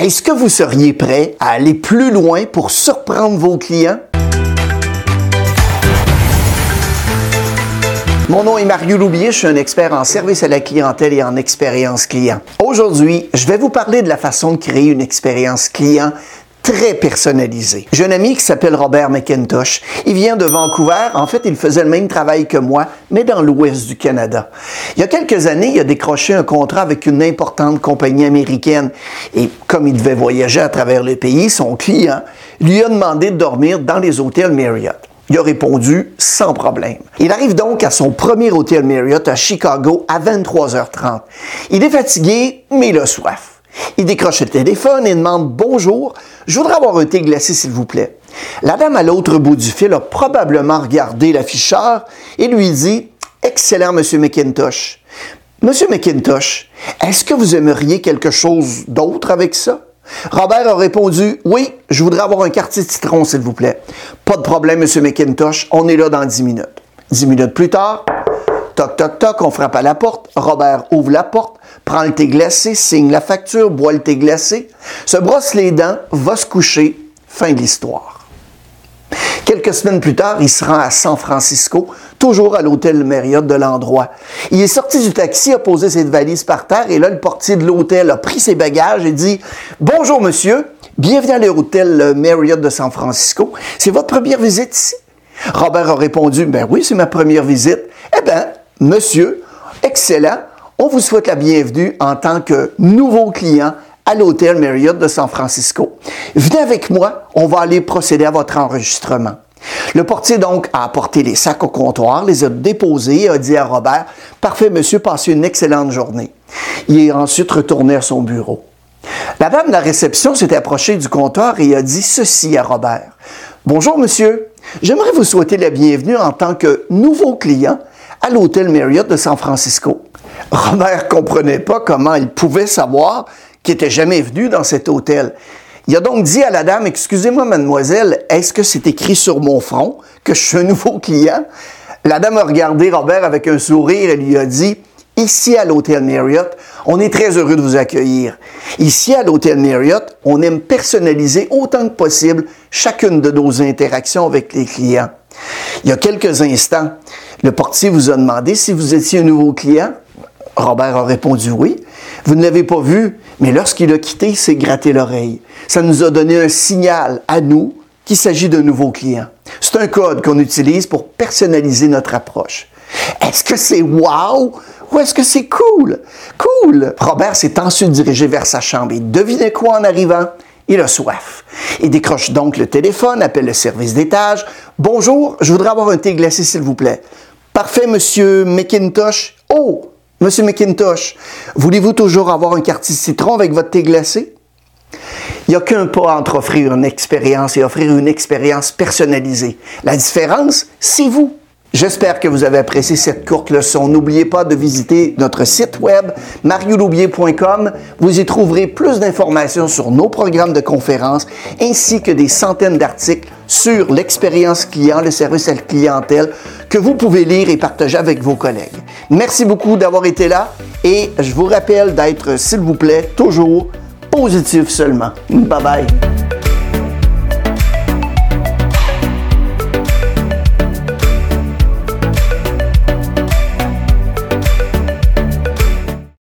Est-ce que vous seriez prêt à aller plus loin pour surprendre vos clients? Mon nom est Mario Loubier, je suis un expert en service à la clientèle et en expérience client. Aujourd'hui, je vais vous parler de la façon de créer une expérience client très personnalisée. J'ai un ami qui s'appelle Robert McIntosh. Il vient de Vancouver. En fait, il faisait le même travail que moi, mais dans l'ouest du Canada. Il y a quelques années, il a décroché un contrat avec une importante compagnie américaine. Et comme il devait voyager à travers le pays, son client lui a demandé de dormir dans les hôtels Marriott. Il a répondu sans problème. Il arrive donc à son premier hôtel Marriott à Chicago à 23h30. Il est fatigué, mais il a soif. Il décroche le téléphone et demande Bonjour, je voudrais avoir un thé glacé, s'il vous plaît. La dame à l'autre bout du fil a probablement regardé l'afficheur et lui dit Excellent, Monsieur McIntosh. Monsieur McIntosh, est-ce que vous aimeriez quelque chose d'autre avec ça? Robert a répondu Oui, je voudrais avoir un quartier de citron, s'il vous plaît. Pas de problème, Monsieur McIntosh, on est là dans dix minutes. Dix minutes plus tard, toc, toc, toc, on frappe à la porte. Robert ouvre la porte, prend le thé glacé, signe la facture, boit le thé glacé, se brosse les dents, va se coucher. Fin de l'histoire. Quelques semaines plus tard, il se rend à San Francisco, toujours à l'hôtel Marriott de l'endroit. Il est sorti du taxi, a posé ses valises par terre et là, le portier de l'hôtel a pris ses bagages et dit Bonjour monsieur, bienvenue à l'hôtel Marriott de San Francisco. C'est votre première visite ici? Robert a répondu Ben oui, c'est ma première visite. Eh bien, monsieur, excellent. On vous souhaite la bienvenue en tant que nouveau client à l'hôtel Marriott de San Francisco. Venez avec moi, on va aller procéder à votre enregistrement. Le portier donc a apporté les sacs au comptoir, les a déposés et a dit à Robert, Parfait monsieur, passez une excellente journée. Il est ensuite retourné à son bureau. La dame de la réception s'est approchée du comptoir et a dit ceci à Robert. Bonjour monsieur, j'aimerais vous souhaiter la bienvenue en tant que nouveau client à l'hôtel Marriott de San Francisco. Robert comprenait pas comment il pouvait savoir qu'il n'était jamais venu dans cet hôtel. Il a donc dit à la dame, excusez-moi mademoiselle, est-ce que c'est écrit sur mon front que je suis un nouveau client? La dame a regardé Robert avec un sourire et lui a dit, Ici à l'hôtel Marriott, on est très heureux de vous accueillir. Ici à l'hôtel Marriott, on aime personnaliser autant que possible chacune de nos interactions avec les clients. Il y a quelques instants, le portier vous a demandé si vous étiez un nouveau client. Robert a répondu oui. Vous ne l'avez pas vu, mais lorsqu'il a quitté, il s'est gratté l'oreille. Ça nous a donné un signal à nous qu'il s'agit d'un nouveau client. C'est un code qu'on utilise pour personnaliser notre approche. Est-ce que c'est wow ou est-ce que c'est cool? Cool! Robert s'est ensuite dirigé vers sa chambre et devinez quoi en arrivant? Il a soif. Il décroche donc le téléphone, appelle le service d'étage. Bonjour, je voudrais avoir un thé glacé, s'il vous plaît. Parfait, monsieur McIntosh. Oh, monsieur McIntosh, voulez-vous toujours avoir un quartier citron avec votre thé glacé? Il n'y a qu'un pas entre offrir une expérience et offrir une expérience personnalisée. La différence, c'est vous. J'espère que vous avez apprécié cette courte leçon. N'oubliez pas de visiter notre site web marioloubier.com. Vous y trouverez plus d'informations sur nos programmes de conférences ainsi que des centaines d'articles sur l'expérience client, le service à la clientèle que vous pouvez lire et partager avec vos collègues. Merci beaucoup d'avoir été là et je vous rappelle d'être, s'il vous plaît, toujours positif seulement. Bye bye.